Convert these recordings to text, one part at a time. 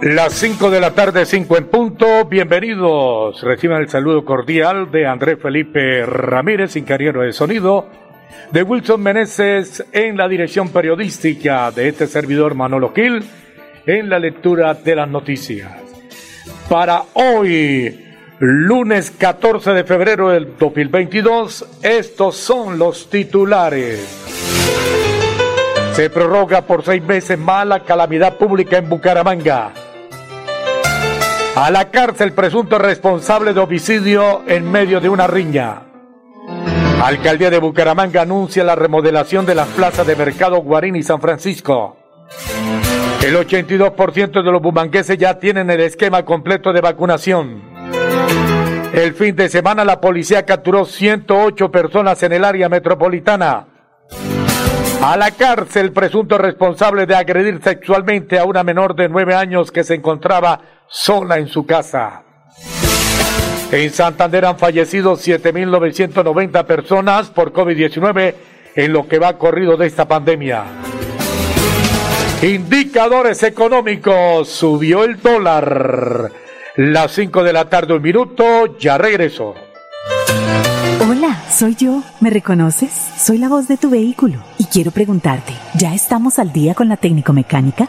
Las 5 de la tarde, 5 en punto. Bienvenidos. Reciban el saludo cordial de Andrés Felipe Ramírez, ingeniero de sonido, de Wilson Meneses en la dirección periodística de este servidor Manolo Gil en la lectura de las noticias. Para hoy, lunes 14 de febrero del 2022, estos son los titulares. Se prorroga por seis meses más la calamidad pública en Bucaramanga. A la cárcel presunto responsable de homicidio en medio de una riña. Alcaldía de Bucaramanga anuncia la remodelación de las plazas de Mercado Guarín y San Francisco. El 82% de los bumangueses ya tienen el esquema completo de vacunación. El fin de semana la policía capturó 108 personas en el área metropolitana. A la cárcel presunto responsable de agredir sexualmente a una menor de 9 años que se encontraba sola en su casa. En Santander han fallecido 7.990 personas por COVID-19 en lo que va corrido de esta pandemia. Indicadores económicos. Subió el dólar. Las 5 de la tarde, un minuto. Ya regreso. Hola, soy yo. ¿Me reconoces? Soy la voz de tu vehículo y quiero preguntarte, ¿ya estamos al día con la técnico mecánica?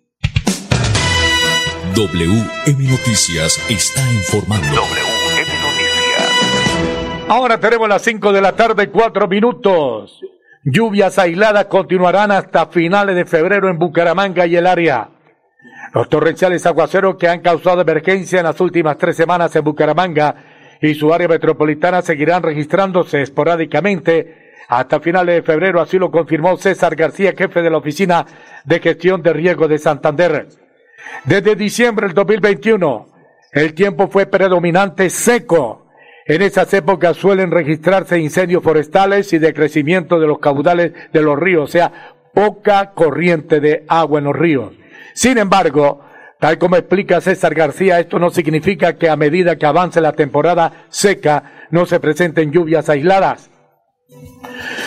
WM Noticias está informando. Ahora tenemos las 5 de la tarde, 4 minutos. Lluvias aisladas continuarán hasta finales de febrero en Bucaramanga y el área. Los torrenciales aguaceros que han causado emergencia en las últimas tres semanas en Bucaramanga y su área metropolitana seguirán registrándose esporádicamente hasta finales de febrero, así lo confirmó César García, jefe de la Oficina de Gestión de Riesgo de Santander. Desde diciembre del 2021, el tiempo fue predominante seco. En esas épocas suelen registrarse incendios forestales y decrecimiento de los caudales de los ríos, o sea, poca corriente de agua en los ríos. Sin embargo, Tal como explica César García, esto no significa que a medida que avance la temporada seca no se presenten lluvias aisladas.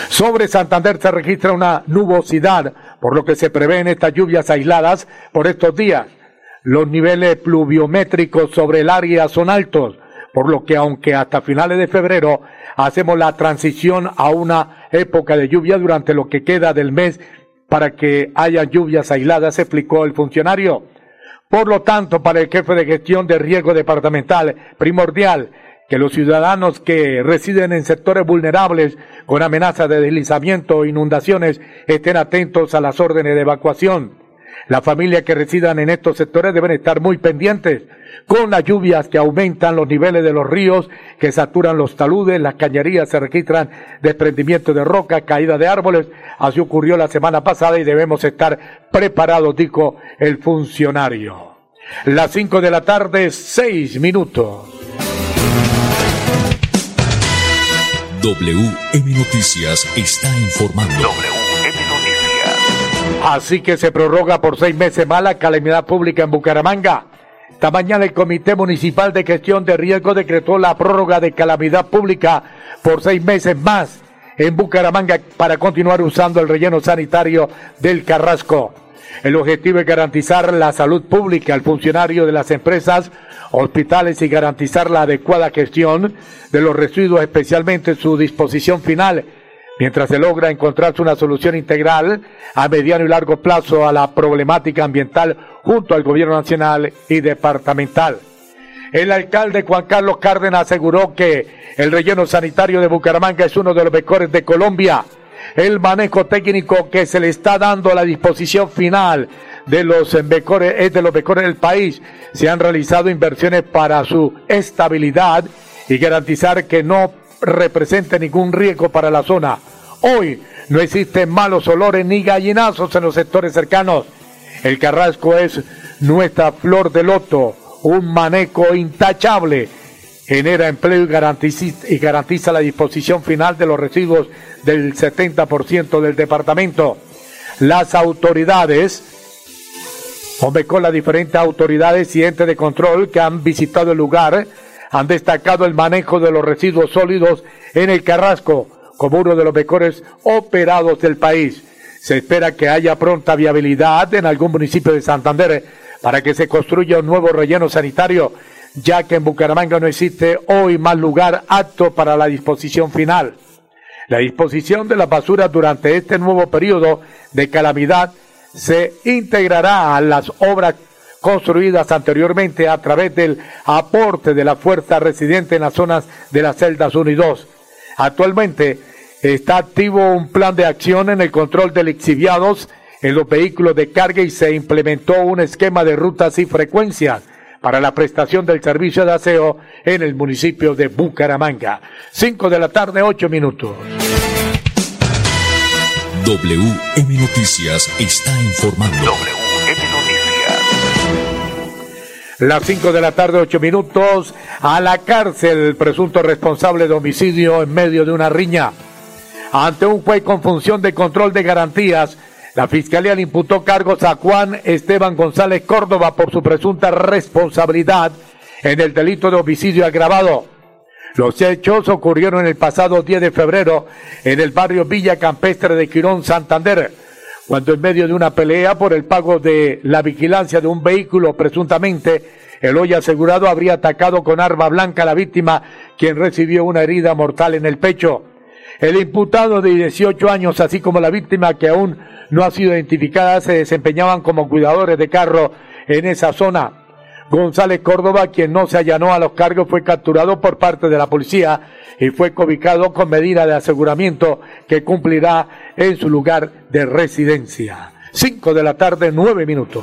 Sobre Santander se registra una nubosidad, por lo que se prevén estas lluvias aisladas por estos días. Los niveles pluviométricos sobre el área son altos, por lo que aunque hasta finales de febrero hacemos la transición a una época de lluvia durante lo que queda del mes para que haya lluvias aisladas, explicó el funcionario. Por lo tanto, para el jefe de gestión de riesgo departamental, primordial que los ciudadanos que residen en sectores vulnerables con amenaza de deslizamiento o inundaciones estén atentos a las órdenes de evacuación. Las familias que residan en estos sectores deben estar muy pendientes con las lluvias que aumentan los niveles de los ríos, que saturan los taludes, las cañerías se registran desprendimiento de roca, caída de árboles. Así ocurrió la semana pasada y debemos estar preparados, dijo el funcionario. Las cinco de la tarde, seis minutos. WM Noticias está informando. Así que se prorroga por seis meses más la calamidad pública en Bucaramanga. Esta mañana el Comité Municipal de Gestión de Riesgo decretó la prórroga de calamidad pública por seis meses más en Bucaramanga para continuar usando el relleno sanitario del Carrasco. El objetivo es garantizar la salud pública al funcionario de las empresas, hospitales y garantizar la adecuada gestión de los residuos, especialmente su disposición final mientras se logra encontrarse una solución integral a mediano y largo plazo a la problemática ambiental junto al gobierno nacional y departamental. El alcalde Juan Carlos Cárdenas aseguró que el relleno sanitario de Bucaramanga es uno de los mejores de Colombia. El manejo técnico que se le está dando a la disposición final de los mejores, es de los mejores del país. Se han realizado inversiones para su estabilidad y garantizar que no represente ningún riesgo para la zona. Hoy no existen malos olores ni gallinazos en los sectores cercanos. El carrasco es nuestra flor de loto, un manejo intachable. Genera empleo y garantiza, la disposición final de los residuos del 70% del departamento. Las autoridades, con las diferentes autoridades y entes de control que han visitado el lugar, han destacado el manejo de los residuos sólidos en el Carrasco como uno de los mejores operados del país. Se espera que haya pronta viabilidad en algún municipio de Santander para que se construya un nuevo relleno sanitario, ya que en Bucaramanga no existe hoy más lugar apto para la disposición final. La disposición de las basuras durante este nuevo periodo de calamidad se integrará a las obras construidas anteriormente a través del aporte de la fuerza residente en las zonas de las celdas 1 y 2. Actualmente está activo un plan de acción en el control de lixiviados en los vehículos de carga y se implementó un esquema de rutas y frecuencias para la prestación del servicio de aseo en el municipio de Bucaramanga. 5 de la tarde, 8 minutos. WM Noticias está informando. Las 5 de la tarde, 8 minutos, a la cárcel, presunto responsable de homicidio en medio de una riña. Ante un juez con función de control de garantías, la Fiscalía le imputó cargos a Juan Esteban González Córdoba por su presunta responsabilidad en el delito de homicidio agravado. Los hechos ocurrieron el pasado 10 de febrero en el barrio Villa Campestre de Quirón, Santander cuando en medio de una pelea por el pago de la vigilancia de un vehículo presuntamente, el hoy asegurado habría atacado con arma blanca a la víctima, quien recibió una herida mortal en el pecho. El imputado de 18 años, así como la víctima que aún no ha sido identificada, se desempeñaban como cuidadores de carro en esa zona. González Córdoba, quien no se allanó a los cargos, fue capturado por parte de la policía y fue cobicado con medida de aseguramiento que cumplirá en su lugar de residencia. Cinco de la tarde, nueve minutos.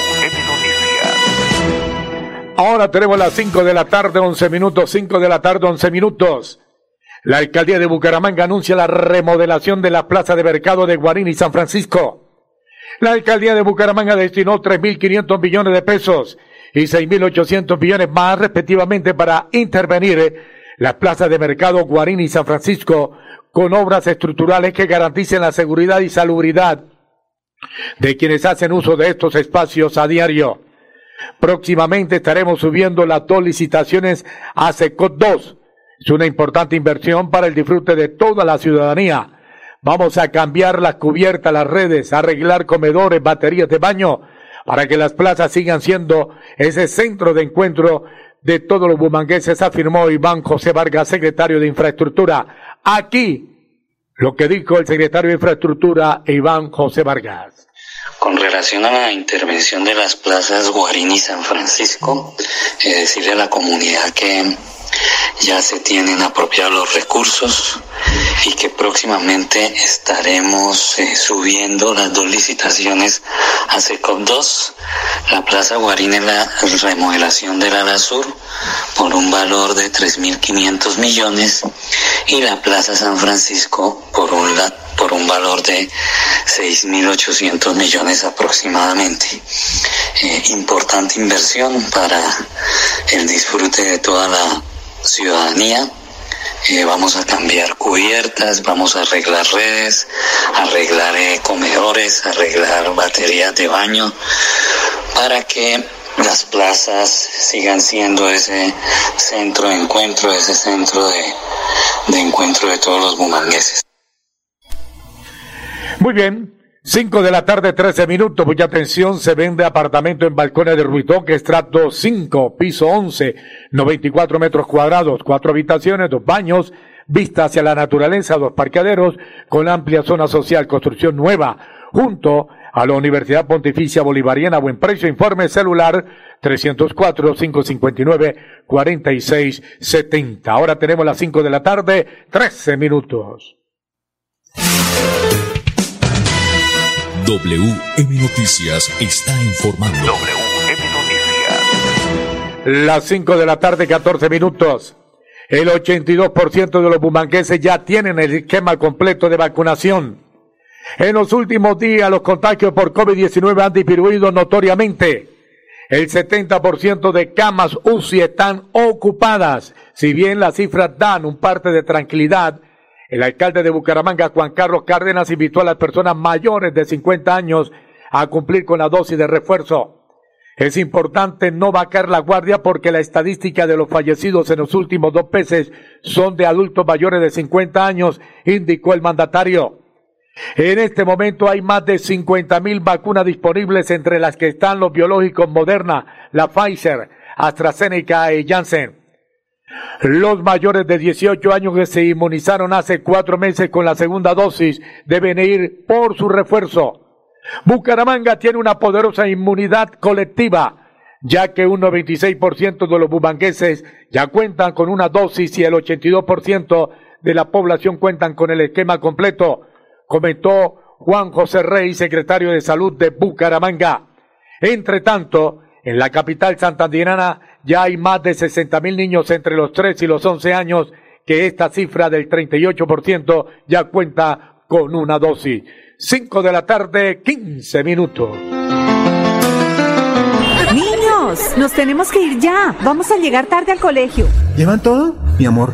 Ahora tenemos las 5 de la tarde, 11 minutos, 5 de la tarde, 11 minutos. La alcaldía de Bucaramanga anuncia la remodelación de la plaza de mercado de Guarín y San Francisco. La alcaldía de Bucaramanga destinó 3.500 millones de pesos y 6.800 millones más respectivamente para intervenir las plazas de mercado Guarín y San Francisco con obras estructurales que garanticen la seguridad y salubridad de quienes hacen uso de estos espacios a diario. Próximamente estaremos subiendo las dos licitaciones a SECOT 2. Es una importante inversión para el disfrute de toda la ciudadanía. Vamos a cambiar las cubiertas, las redes, arreglar comedores, baterías de baño, para que las plazas sigan siendo ese centro de encuentro de todos los bumangueses, afirmó Iván José Vargas, secretario de Infraestructura. Aquí, lo que dijo el secretario de Infraestructura, Iván José Vargas. Con relación a la intervención de las plazas Guarín y San Francisco, es decirle a la comunidad que ya se tienen apropiados los recursos y que próximamente estaremos eh, subiendo las dos licitaciones a SECOP 2. La Plaza Guarín es la remodelación del ala sur por un valor de 3.500 millones y la Plaza San Francisco por un, por un valor de 6.800 millones aproximadamente. Eh, importante inversión para el disfrute de toda la ciudadanía. Eh, vamos a cambiar cubiertas, vamos a arreglar redes, arreglar eh, comedores, arreglar baterías de baño, para que las plazas sigan siendo ese centro de encuentro, ese centro de, de encuentro de todos los bumangueses. Muy bien, 5 de la tarde, 13 minutos. Mucha atención. Se vende apartamento en balcones de Ruitoque, estrato 5, piso 11, 94 metros cuadrados, cuatro habitaciones, dos baños, vista hacia la naturaleza, dos parqueaderos, con amplia zona social, construcción nueva, junto a la Universidad Pontificia Bolivariana. Buen precio. Informe celular 304-559-4670. Ahora tenemos las 5 de la tarde, 13 minutos. WM Noticias está informando. WM Noticias. Las 5 de la tarde, 14 minutos. El 82% de los bumangueses ya tienen el esquema completo de vacunación. En los últimos días, los contagios por COVID-19 han disminuido notoriamente. El 70% de camas UCI están ocupadas. Si bien las cifras dan un parte de tranquilidad, el alcalde de Bucaramanga, Juan Carlos Cárdenas, invitó a las personas mayores de 50 años a cumplir con la dosis de refuerzo. Es importante no vacar la guardia porque la estadística de los fallecidos en los últimos dos meses son de adultos mayores de 50 años, indicó el mandatario. En este momento hay más de 50 mil vacunas disponibles entre las que están los biológicos Moderna, la Pfizer, AstraZeneca y Janssen. Los mayores de 18 años que se inmunizaron hace cuatro meses con la segunda dosis deben ir por su refuerzo. Bucaramanga tiene una poderosa inmunidad colectiva. ya que un 96% de los bumangueses ya cuentan con una dosis y el 82% de la población cuentan con el esquema completo, comentó Juan José Rey, secretario de Salud de Bucaramanga. Entre tanto, en la capital santandirana ya hay más de 60 mil niños entre los 3 y los 11 años, que esta cifra del 38% ya cuenta con una dosis. 5 de la tarde, 15 minutos. Niños, nos tenemos que ir ya. Vamos a llegar tarde al colegio. ¿Llevan todo? Mi amor,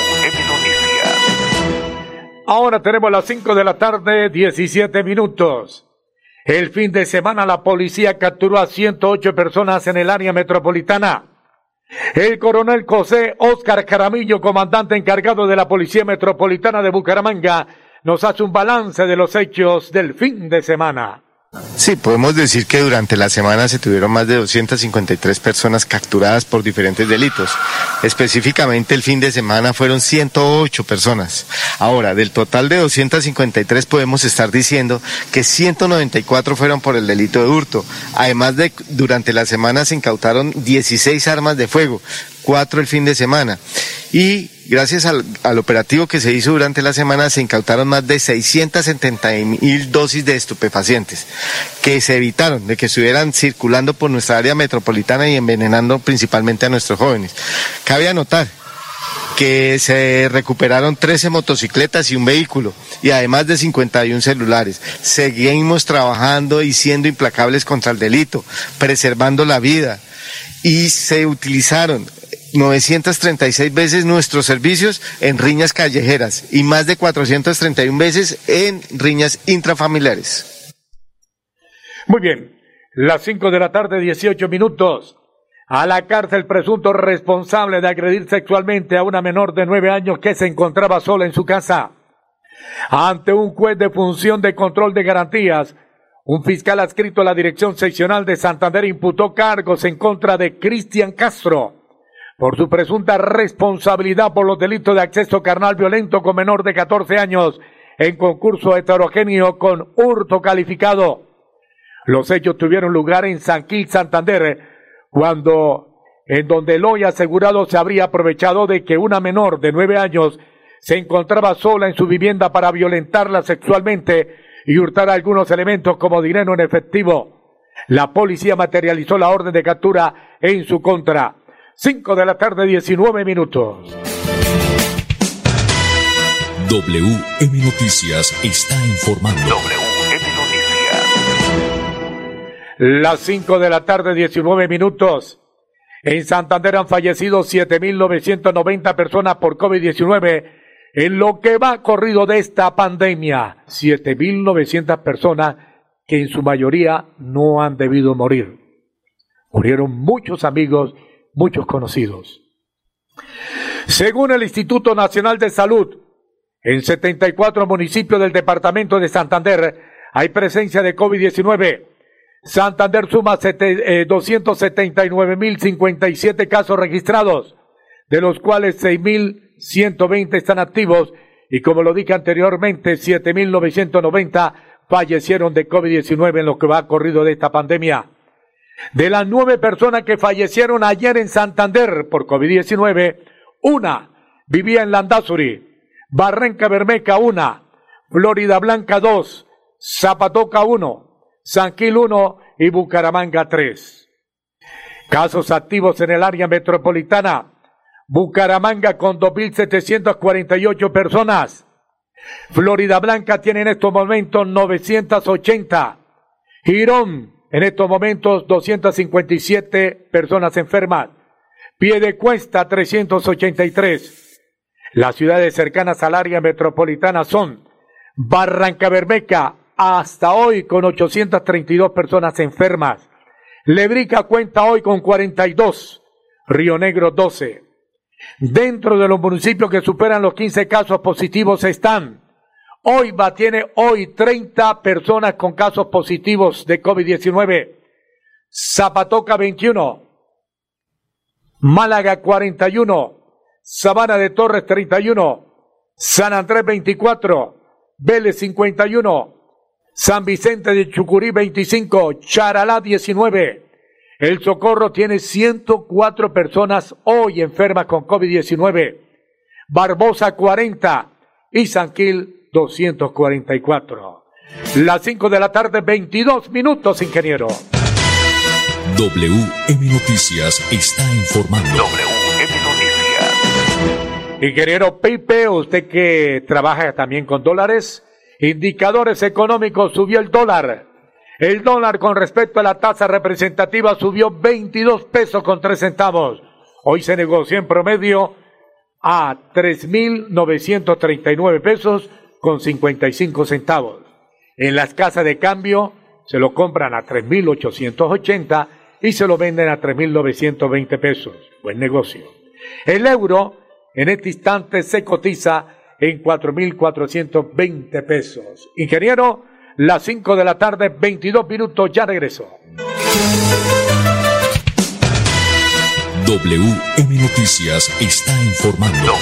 Ahora tenemos las 5 de la tarde, 17 minutos. El fin de semana la policía capturó a 108 personas en el área metropolitana. El coronel José Oscar Caramillo, comandante encargado de la Policía Metropolitana de Bucaramanga, nos hace un balance de los hechos del fin de semana. Sí, podemos decir que durante la semana se tuvieron más de 253 personas capturadas por diferentes delitos. Específicamente el fin de semana fueron 108 personas. Ahora, del total de 253 podemos estar diciendo que 194 fueron por el delito de hurto. Además de durante la semana se incautaron 16 armas de fuego, cuatro el fin de semana. Y gracias al, operativo que se hizo durante la semana se incautaron más de 670 mil dosis de estupefacientes que se evitaron de que estuvieran circulando por nuestra área metropolitana y envenenando principalmente a nuestros jóvenes. Cabe anotar que se recuperaron 13 motocicletas y un vehículo, y además de 51 celulares. Seguimos trabajando y siendo implacables contra el delito, preservando la vida, y se utilizaron 936 veces nuestros servicios en riñas callejeras y más de 431 veces en riñas intrafamiliares. Muy bien, las 5 de la tarde, 18 minutos. A la cárcel presunto responsable de agredir sexualmente a una menor de 9 años que se encontraba sola en su casa. Ante un juez de función de control de garantías, un fiscal adscrito a la Dirección Seccional de Santander imputó cargos en contra de Cristian Castro por su presunta responsabilidad por los delitos de acceso carnal violento con menor de 14 años en concurso heterogéneo con hurto calificado. Los hechos tuvieron lugar en San Gil, Santander, cuando en donde el hoy asegurado se habría aprovechado de que una menor de nueve años se encontraba sola en su vivienda para violentarla sexualmente y hurtar algunos elementos como dinero en efectivo. La policía materializó la orden de captura en su contra. 5 de la tarde, 19 minutos. WM Noticias está informando. WM Noticias. Las 5 de la tarde, 19 minutos. En Santander han fallecido 7.990 personas por COVID-19 En lo que va corrido de esta pandemia, 7.900 personas que en su mayoría no han debido morir. Murieron muchos amigos, muchos conocidos. Según el Instituto Nacional de Salud, en 74 municipios del departamento de Santander hay presencia de COVID-19. Santander suma 279.057 eh, casos registrados, de los cuales 6.120 están activos y como lo dije anteriormente, 7.990 fallecieron de COVID-19 en lo que va corrido de esta pandemia. De las nueve personas que fallecieron ayer en Santander por COVID-19, una vivía en Landazuri, Barranca Bermeca una, Florida Blanca dos, Zapatoca uno, Sanquil uno y Bucaramanga tres. Casos activos en el área metropolitana. Bucaramanga con 2.748 personas. Florida Blanca tiene en estos momentos 980. Girón en estos momentos 257 personas enfermas. Pie de cuesta 383. Las ciudades cercanas al área metropolitana son Barranca Bermeca, hasta hoy con 832 personas enfermas. Lebrica cuenta hoy con 42. Río Negro 12. Dentro de los municipios que superan los 15 casos positivos están Oiva tiene hoy 30 personas con casos positivos de COVID-19. Zapatoca 21. Málaga 41. Sabana de Torres 31, San Andrés 24, Vélez 51, San Vicente de Chucurí 25, Charalá 19. El Socorro tiene 104 personas hoy enfermas con COVID-19, Barbosa 40 y Sanquil 244. Las 5 de la tarde, 22 minutos, ingeniero. WM Noticias está informando. Ingeniero Pipe, usted que trabaja también con dólares, indicadores económicos, subió el dólar. El dólar con respecto a la tasa representativa subió 22 pesos con 3 centavos. Hoy se negoció en promedio a 3.939 pesos con 55 centavos. En las casas de cambio se lo compran a 3.880 y se lo venden a 3.920 pesos. Buen negocio. El euro en este instante se cotiza en 4.420 pesos. Ingeniero, las 5 de la tarde, 22 minutos, ya regreso. WM Noticias está informando.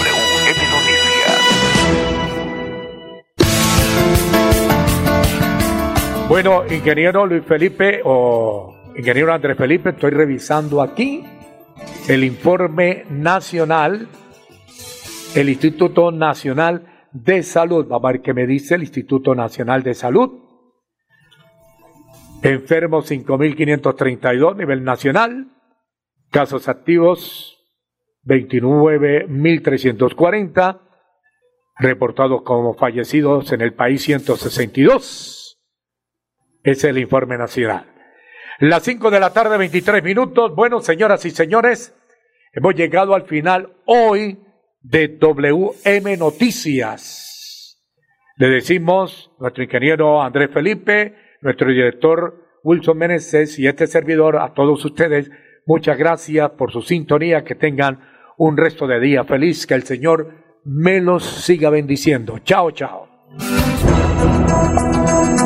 Bueno, ingeniero Luis Felipe o ingeniero Andrés Felipe, estoy revisando aquí el informe nacional el Instituto Nacional de Salud. Vamos a ver qué me dice el Instituto Nacional de Salud. Enfermos 5.532 nivel nacional. Casos activos 29.340. Reportados como fallecidos en el país 162. Es el informe nacional. Las 5 de la tarde, 23 minutos. Bueno, señoras y señores, hemos llegado al final hoy de WM Noticias. Le decimos nuestro ingeniero Andrés Felipe, nuestro director Wilson Meneses y este servidor a todos ustedes, muchas gracias por su sintonía, que tengan un resto de día feliz, que el Señor me los siga bendiciendo. Chao, chao.